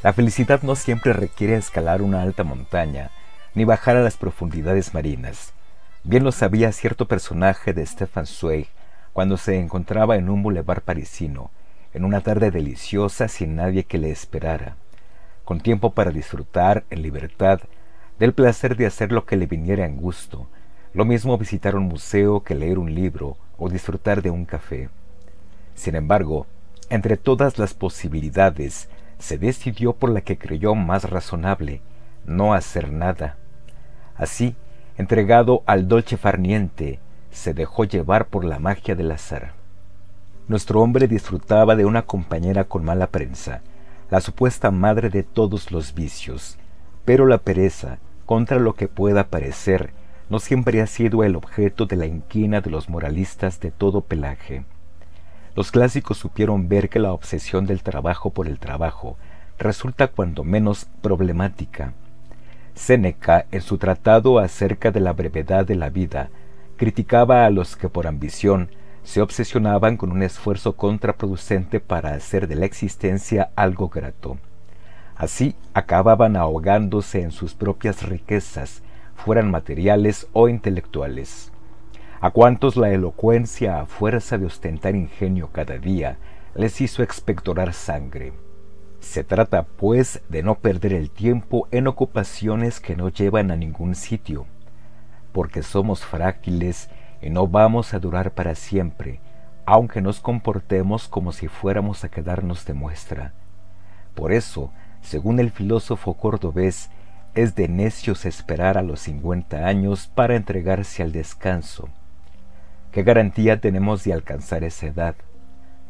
La felicidad no siempre requiere escalar una alta montaña, ni bajar a las profundidades marinas. Bien lo sabía cierto personaje de Stefan Zweig cuando se encontraba en un bulevar parisino, en una tarde deliciosa sin nadie que le esperara, con tiempo para disfrutar en libertad del placer de hacer lo que le viniera en gusto, lo mismo visitar un museo que leer un libro o disfrutar de un café. Sin embargo, entre todas las posibilidades, se decidió por la que creyó más razonable, no hacer nada. Así, entregado al dolce farniente, se dejó llevar por la magia del azar. Nuestro hombre disfrutaba de una compañera con mala prensa, la supuesta madre de todos los vicios, pero la pereza, contra lo que pueda parecer, no siempre ha sido el objeto de la inquina de los moralistas de todo pelaje. Los clásicos supieron ver que la obsesión del trabajo por el trabajo resulta cuando menos problemática. Séneca, en su tratado acerca de la brevedad de la vida, criticaba a los que por ambición se obsesionaban con un esfuerzo contraproducente para hacer de la existencia algo grato. Así acababan ahogándose en sus propias riquezas, fueran materiales o intelectuales. A cuantos la elocuencia, a fuerza de ostentar ingenio cada día, les hizo expectorar sangre. Se trata, pues, de no perder el tiempo en ocupaciones que no llevan a ningún sitio, porque somos frágiles y no vamos a durar para siempre, aunque nos comportemos como si fuéramos a quedarnos de muestra. Por eso, según el filósofo cordobés, es de necios esperar a los cincuenta años para entregarse al descanso. ¿Qué garantía tenemos de alcanzar esa edad?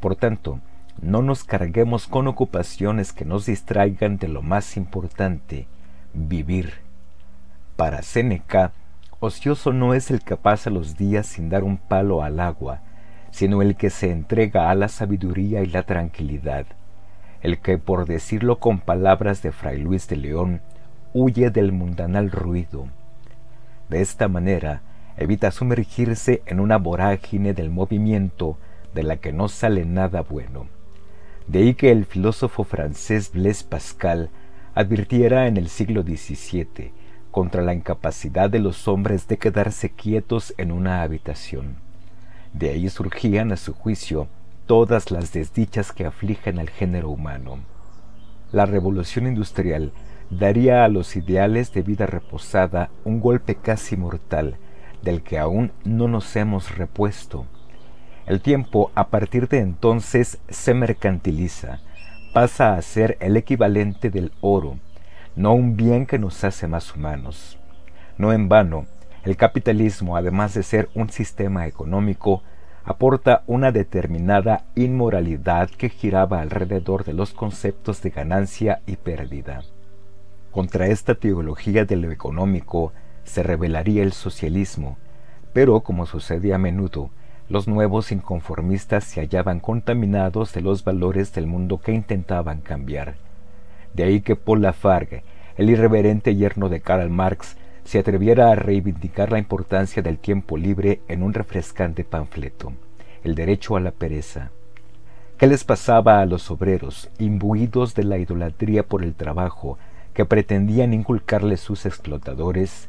Por tanto, no nos carguemos con ocupaciones que nos distraigan de lo más importante, vivir. Para Séneca, ocioso no es el que pasa los días sin dar un palo al agua, sino el que se entrega a la sabiduría y la tranquilidad, el que, por decirlo con palabras de Fray Luis de León, huye del mundanal ruido. De esta manera, evita sumergirse en una vorágine del movimiento de la que no sale nada bueno. De ahí que el filósofo francés Blaise Pascal advirtiera en el siglo XVII contra la incapacidad de los hombres de quedarse quietos en una habitación. De ahí surgían, a su juicio, todas las desdichas que afligen al género humano. La revolución industrial daría a los ideales de vida reposada un golpe casi mortal, del que aún no nos hemos repuesto. El tiempo a partir de entonces se mercantiliza, pasa a ser el equivalente del oro, no un bien que nos hace más humanos. No en vano, el capitalismo, además de ser un sistema económico, aporta una determinada inmoralidad que giraba alrededor de los conceptos de ganancia y pérdida. Contra esta teología de lo económico se rebelaría el socialismo, pero como sucede a menudo, los nuevos inconformistas se hallaban contaminados de los valores del mundo que intentaban cambiar. De ahí que Paul Lafargue, el irreverente yerno de Karl Marx, se atreviera a reivindicar la importancia del tiempo libre en un refrescante panfleto, El derecho a la pereza. ¿Qué les pasaba a los obreros, imbuidos de la idolatría por el trabajo, que pretendían inculcarle sus explotadores,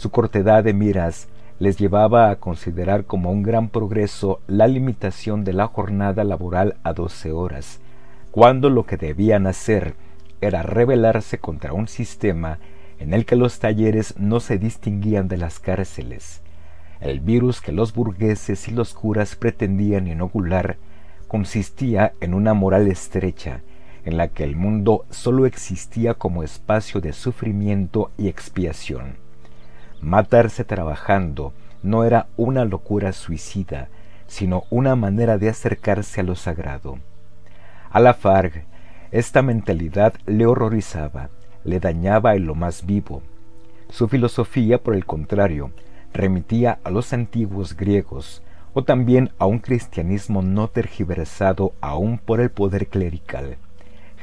su cortedad de miras les llevaba a considerar como un gran progreso la limitación de la jornada laboral a doce horas, cuando lo que debían hacer era rebelarse contra un sistema en el que los talleres no se distinguían de las cárceles. El virus que los burgueses y los curas pretendían inocular consistía en una moral estrecha, en la que el mundo sólo existía como espacio de sufrimiento y expiación. Matarse trabajando no era una locura suicida, sino una manera de acercarse a lo sagrado. A la Farg, esta mentalidad le horrorizaba, le dañaba en lo más vivo. Su filosofía, por el contrario, remitía a los antiguos griegos, o también a un cristianismo no tergiversado aún por el poder clerical.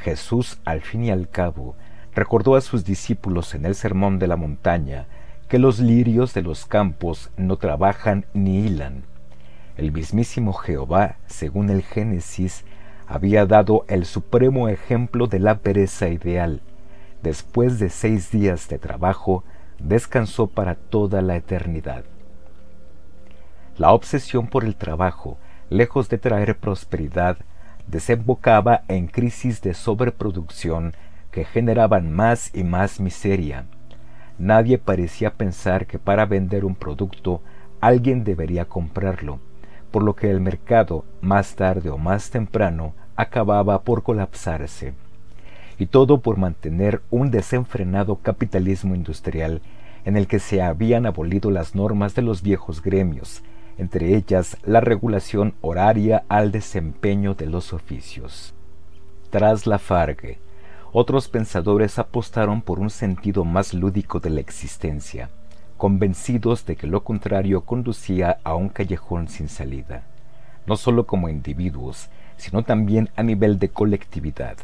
Jesús, al fin y al cabo, recordó a sus discípulos en el Sermón de la Montaña que los lirios de los campos no trabajan ni hilan. El mismísimo Jehová, según el Génesis, había dado el supremo ejemplo de la pereza ideal. Después de seis días de trabajo, descansó para toda la eternidad. La obsesión por el trabajo, lejos de traer prosperidad, desembocaba en crisis de sobreproducción que generaban más y más miseria. Nadie parecía pensar que para vender un producto alguien debería comprarlo, por lo que el mercado, más tarde o más temprano, acababa por colapsarse. Y todo por mantener un desenfrenado capitalismo industrial en el que se habían abolido las normas de los viejos gremios, entre ellas la regulación horaria al desempeño de los oficios. Tras la Fargue, otros pensadores apostaron por un sentido más lúdico de la existencia, convencidos de que lo contrario conducía a un callejón sin salida, no sólo como individuos, sino también a nivel de colectividad.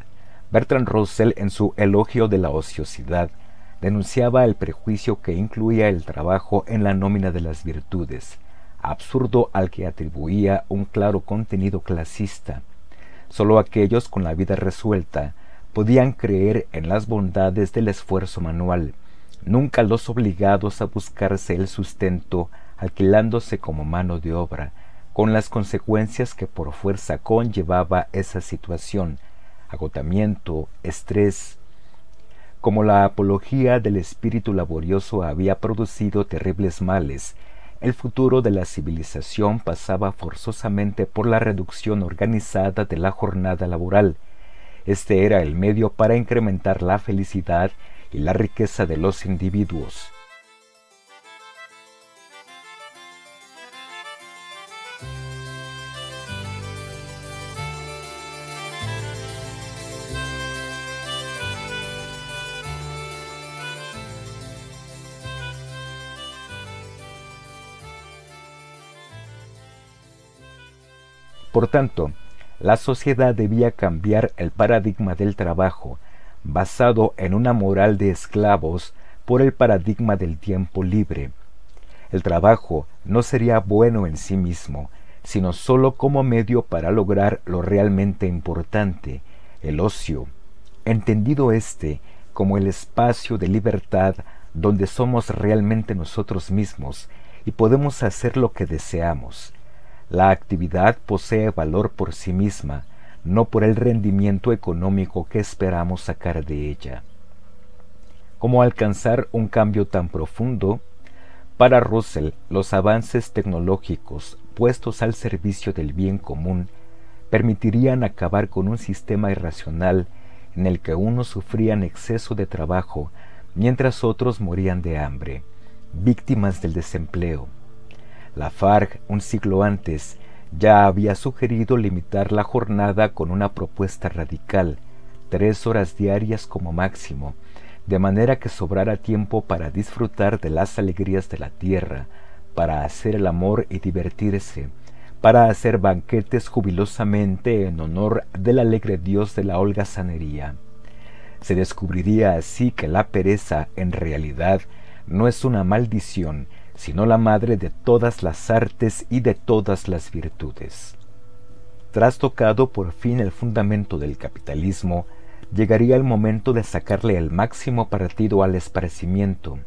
Bertrand Russell, en su Elogio de la ociosidad, denunciaba el prejuicio que incluía el trabajo en la nómina de las virtudes, absurdo al que atribuía un claro contenido clasista. Sólo aquellos con la vida resuelta podían creer en las bondades del esfuerzo manual, nunca los obligados a buscarse el sustento alquilándose como mano de obra, con las consecuencias que por fuerza conllevaba esa situación, agotamiento, estrés. Como la apología del espíritu laborioso había producido terribles males, el futuro de la civilización pasaba forzosamente por la reducción organizada de la jornada laboral. Este era el medio para incrementar la felicidad y la riqueza de los individuos. Por tanto, la sociedad debía cambiar el paradigma del trabajo, basado en una moral de esclavos, por el paradigma del tiempo libre. El trabajo no sería bueno en sí mismo, sino sólo como medio para lograr lo realmente importante, el ocio, entendido éste como el espacio de libertad donde somos realmente nosotros mismos y podemos hacer lo que deseamos. La actividad posee valor por sí misma, no por el rendimiento económico que esperamos sacar de ella. ¿Cómo alcanzar un cambio tan profundo? Para Russell, los avances tecnológicos puestos al servicio del bien común permitirían acabar con un sistema irracional en el que unos sufrían exceso de trabajo mientras otros morían de hambre, víctimas del desempleo. Lafargue, un siglo antes, ya había sugerido limitar la jornada con una propuesta radical, tres horas diarias como máximo, de manera que sobrara tiempo para disfrutar de las alegrías de la tierra, para hacer el amor y divertirse, para hacer banquetes jubilosamente en honor del alegre dios de la holgazanería. Se descubriría así que la pereza en realidad no es una maldición, sino la madre de todas las artes y de todas las virtudes. Trastocado por fin el fundamento del capitalismo, llegaría el momento de sacarle el máximo partido al esparcimiento.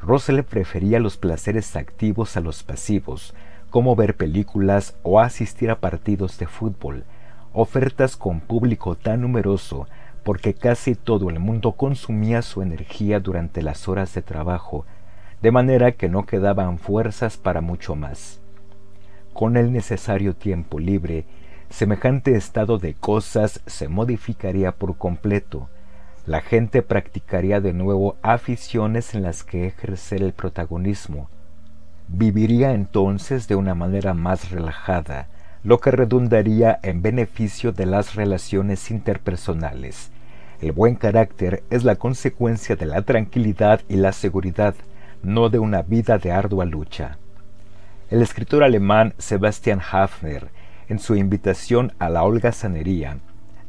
Russell prefería los placeres activos a los pasivos, como ver películas o asistir a partidos de fútbol, ofertas con público tan numeroso porque casi todo el mundo consumía su energía durante las horas de trabajo de manera que no quedaban fuerzas para mucho más. Con el necesario tiempo libre, semejante estado de cosas se modificaría por completo. La gente practicaría de nuevo aficiones en las que ejercer el protagonismo. Viviría entonces de una manera más relajada, lo que redundaría en beneficio de las relaciones interpersonales. El buen carácter es la consecuencia de la tranquilidad y la seguridad, no de una vida de ardua lucha. El escritor alemán Sebastian Hafner, en su invitación a la holgazanería,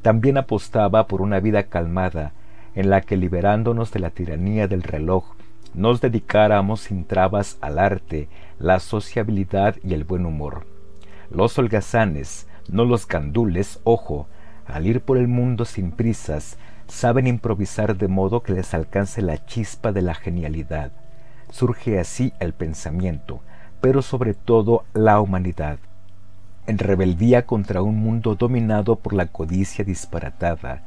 también apostaba por una vida calmada, en la que liberándonos de la tiranía del reloj, nos dedicáramos sin trabas al arte, la sociabilidad y el buen humor. Los holgazanes, no los gandules, ojo, al ir por el mundo sin prisas, saben improvisar de modo que les alcance la chispa de la genialidad. Surge así el pensamiento, pero sobre todo la humanidad. En rebeldía contra un mundo dominado por la codicia disparatada,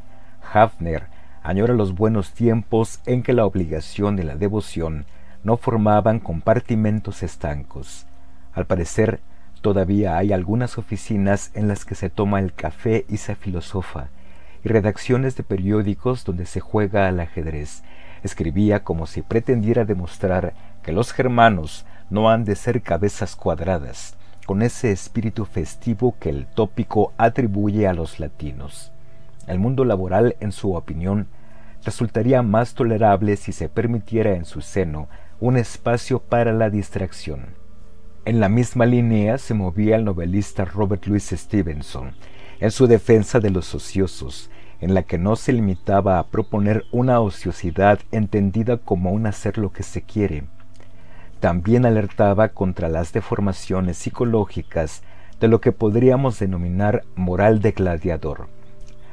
Hafner añora los buenos tiempos en que la obligación y la devoción no formaban compartimentos estancos. Al parecer, todavía hay algunas oficinas en las que se toma el café y se filosofa, y redacciones de periódicos donde se juega al ajedrez. Escribía como si pretendiera demostrar que los germanos no han de ser cabezas cuadradas, con ese espíritu festivo que el tópico atribuye a los latinos. El mundo laboral, en su opinión, resultaría más tolerable si se permitiera en su seno un espacio para la distracción. En la misma línea se movía el novelista Robert Louis Stevenson, en su defensa de los ociosos, en la que no se limitaba a proponer una ociosidad entendida como un hacer lo que se quiere. También alertaba contra las deformaciones psicológicas de lo que podríamos denominar moral de gladiador,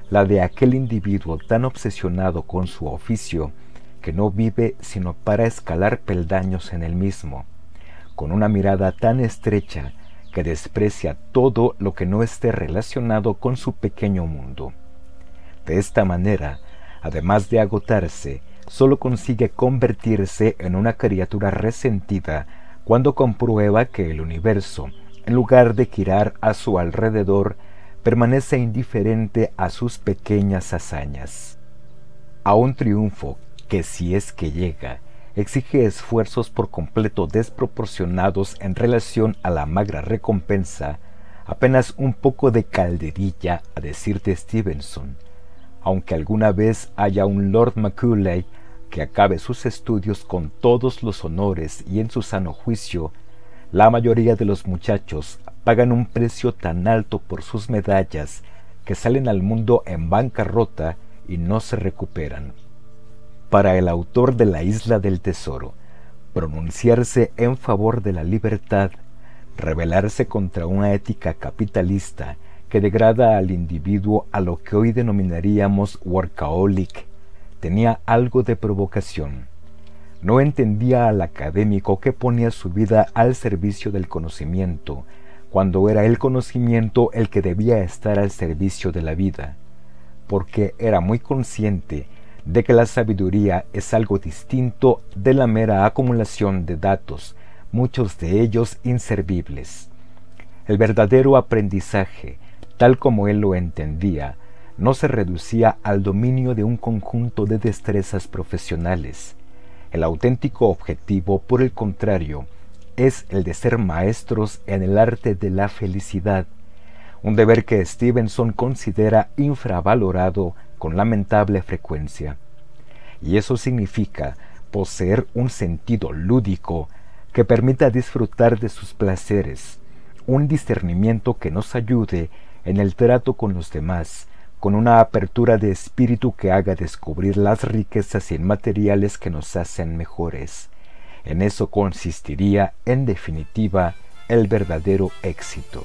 la de aquel individuo tan obsesionado con su oficio que no vive sino para escalar peldaños en el mismo, con una mirada tan estrecha que desprecia todo lo que no esté relacionado con su pequeño mundo. De esta manera, además de agotarse, sólo consigue convertirse en una criatura resentida cuando comprueba que el universo, en lugar de girar a su alrededor, permanece indiferente a sus pequeñas hazañas. A un triunfo que si es que llega, exige esfuerzos por completo desproporcionados en relación a la magra recompensa, apenas un poco de calderilla, a decir de Stevenson, aunque alguna vez haya un Lord Macaulay que acabe sus estudios con todos los honores y en su sano juicio, la mayoría de los muchachos pagan un precio tan alto por sus medallas que salen al mundo en bancarrota y no se recuperan. Para el autor de La Isla del Tesoro, pronunciarse en favor de la libertad, rebelarse contra una ética capitalista que degrada al individuo a lo que hoy denominaríamos workaholic, tenía algo de provocación. No entendía al académico que ponía su vida al servicio del conocimiento, cuando era el conocimiento el que debía estar al servicio de la vida, porque era muy consciente de que la sabiduría es algo distinto de la mera acumulación de datos, muchos de ellos inservibles. El verdadero aprendizaje tal como él lo entendía, no se reducía al dominio de un conjunto de destrezas profesionales. El auténtico objetivo, por el contrario, es el de ser maestros en el arte de la felicidad, un deber que Stevenson considera infravalorado con lamentable frecuencia. Y eso significa poseer un sentido lúdico que permita disfrutar de sus placeres, un discernimiento que nos ayude en el trato con los demás, con una apertura de espíritu que haga descubrir las riquezas inmateriales que nos hacen mejores. En eso consistiría, en definitiva, el verdadero éxito.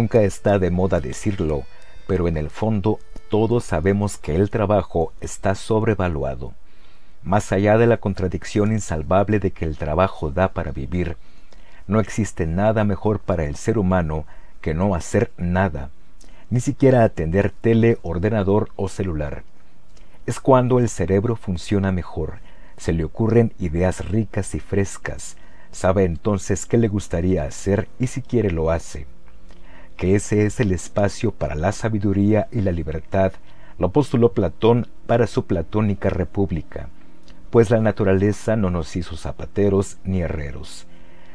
Nunca está de moda decirlo, pero en el fondo todos sabemos que el trabajo está sobrevaluado. Más allá de la contradicción insalvable de que el trabajo da para vivir, no existe nada mejor para el ser humano que no hacer nada, ni siquiera atender tele, ordenador o celular. Es cuando el cerebro funciona mejor, se le ocurren ideas ricas y frescas, sabe entonces qué le gustaría hacer y si quiere lo hace que ese es el espacio para la sabiduría y la libertad, lo postuló Platón para su platónica república, pues la naturaleza no nos hizo zapateros ni herreros.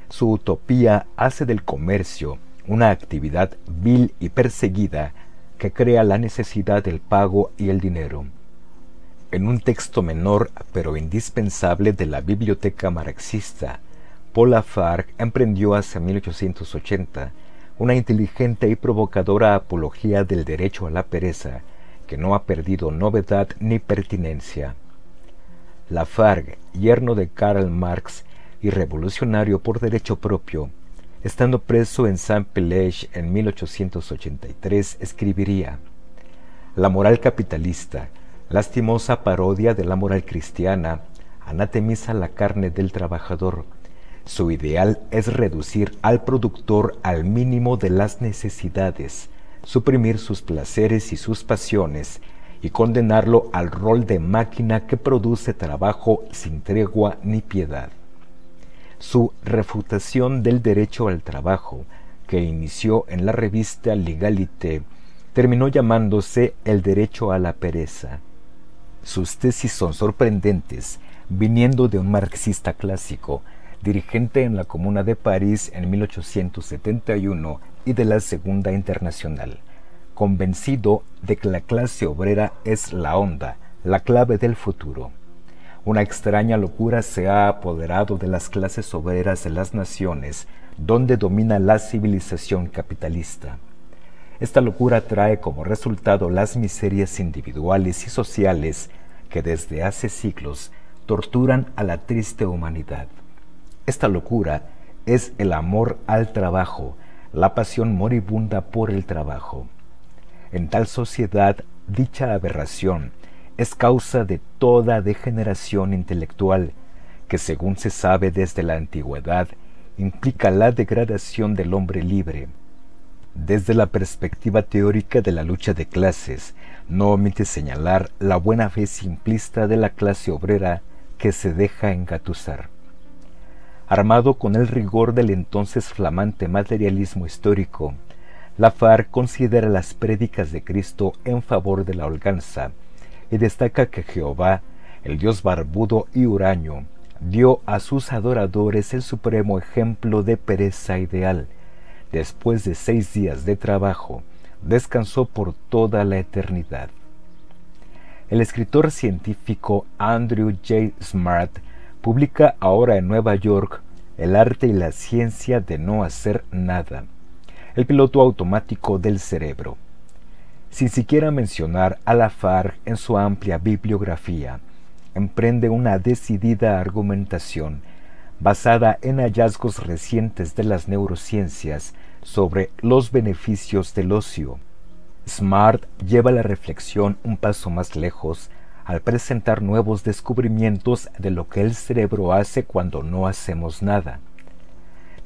Su utopía hace del comercio una actividad vil y perseguida que crea la necesidad del pago y el dinero. En un texto menor pero indispensable de la biblioteca marxista, Paul Lafargue emprendió hacia 1880 una inteligente y provocadora apología del derecho a la pereza que no ha perdido novedad ni pertinencia. Lafargue, yerno de Karl Marx y revolucionario por derecho propio, estando preso en Saint-Pelage en 1883, escribiría: La moral capitalista, lastimosa parodia de la moral cristiana, anatemiza la carne del trabajador. Su ideal es reducir al productor al mínimo de las necesidades, suprimir sus placeres y sus pasiones y condenarlo al rol de máquina que produce trabajo sin tregua ni piedad. Su refutación del derecho al trabajo, que inició en la revista Legalité, terminó llamándose El derecho a la pereza. Sus tesis son sorprendentes, viniendo de un marxista clásico, dirigente en la Comuna de París en 1871 y de la Segunda Internacional, convencido de que la clase obrera es la onda, la clave del futuro. Una extraña locura se ha apoderado de las clases obreras de las naciones donde domina la civilización capitalista. Esta locura trae como resultado las miserias individuales y sociales que desde hace siglos torturan a la triste humanidad. Esta locura es el amor al trabajo, la pasión moribunda por el trabajo. En tal sociedad, dicha aberración es causa de toda degeneración intelectual que, según se sabe desde la antigüedad, implica la degradación del hombre libre. Desde la perspectiva teórica de la lucha de clases, no omite señalar la buena fe simplista de la clase obrera que se deja engatusar armado con el rigor del entonces flamante materialismo histórico, Lafar considera las prédicas de Cristo en favor de la holganza y destaca que Jehová, el Dios barbudo y huraño, dio a sus adoradores el supremo ejemplo de pereza ideal. Después de seis días de trabajo, descansó por toda la eternidad. El escritor científico Andrew J. Smart publica ahora en Nueva York El arte y la ciencia de no hacer nada, el piloto automático del cerebro. Sin siquiera mencionar a Lafargue en su amplia bibliografía, emprende una decidida argumentación basada en hallazgos recientes de las neurociencias sobre los beneficios del ocio. Smart lleva la reflexión un paso más lejos al presentar nuevos descubrimientos de lo que el cerebro hace cuando no hacemos nada.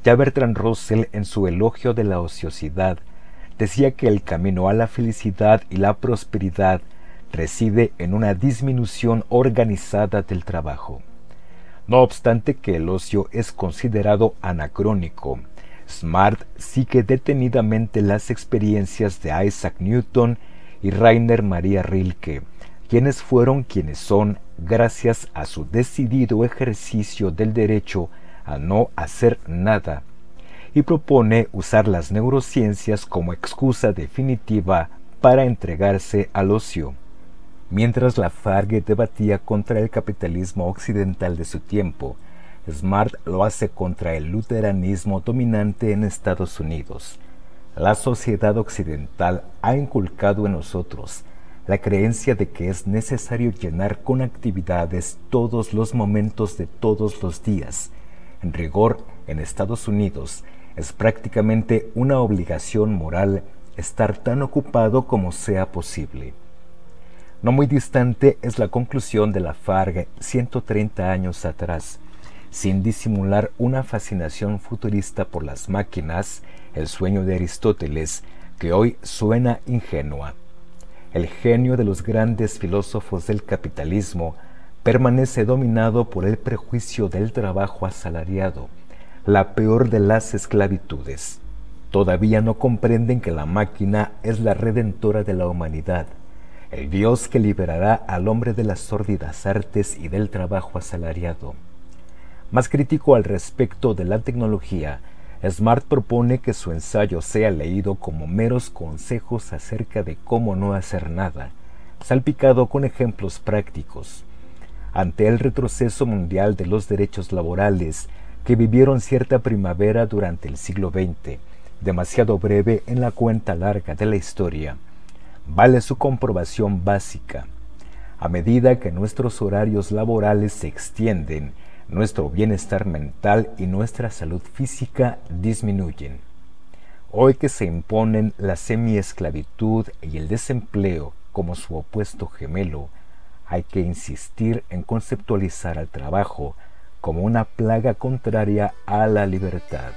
Ya Bertrand Russell en su elogio de la ociosidad decía que el camino a la felicidad y la prosperidad reside en una disminución organizada del trabajo. No obstante que el ocio es considerado anacrónico, Smart sigue detenidamente las experiencias de Isaac Newton y Rainer Maria Rilke, quienes fueron quienes son gracias a su decidido ejercicio del derecho a no hacer nada, y propone usar las neurociencias como excusa definitiva para entregarse al ocio. Mientras Lafargue debatía contra el capitalismo occidental de su tiempo, Smart lo hace contra el luteranismo dominante en Estados Unidos. La sociedad occidental ha inculcado en nosotros la creencia de que es necesario llenar con actividades todos los momentos de todos los días. En rigor, en Estados Unidos es prácticamente una obligación moral estar tan ocupado como sea posible. No muy distante es la conclusión de la FARG 130 años atrás, sin disimular una fascinación futurista por las máquinas, el sueño de Aristóteles, que hoy suena ingenua el genio de los grandes filósofos del capitalismo permanece dominado por el prejuicio del trabajo asalariado, la peor de las esclavitudes. Todavía no comprenden que la máquina es la redentora de la humanidad, el Dios que liberará al hombre de las sórdidas artes y del trabajo asalariado. Más crítico al respecto de la tecnología Smart propone que su ensayo sea leído como meros consejos acerca de cómo no hacer nada, salpicado con ejemplos prácticos. Ante el retroceso mundial de los derechos laborales que vivieron cierta primavera durante el siglo XX, demasiado breve en la cuenta larga de la historia, vale su comprobación básica. A medida que nuestros horarios laborales se extienden, nuestro bienestar mental y nuestra salud física disminuyen. Hoy que se imponen la semiesclavitud y el desempleo como su opuesto gemelo, hay que insistir en conceptualizar al trabajo como una plaga contraria a la libertad.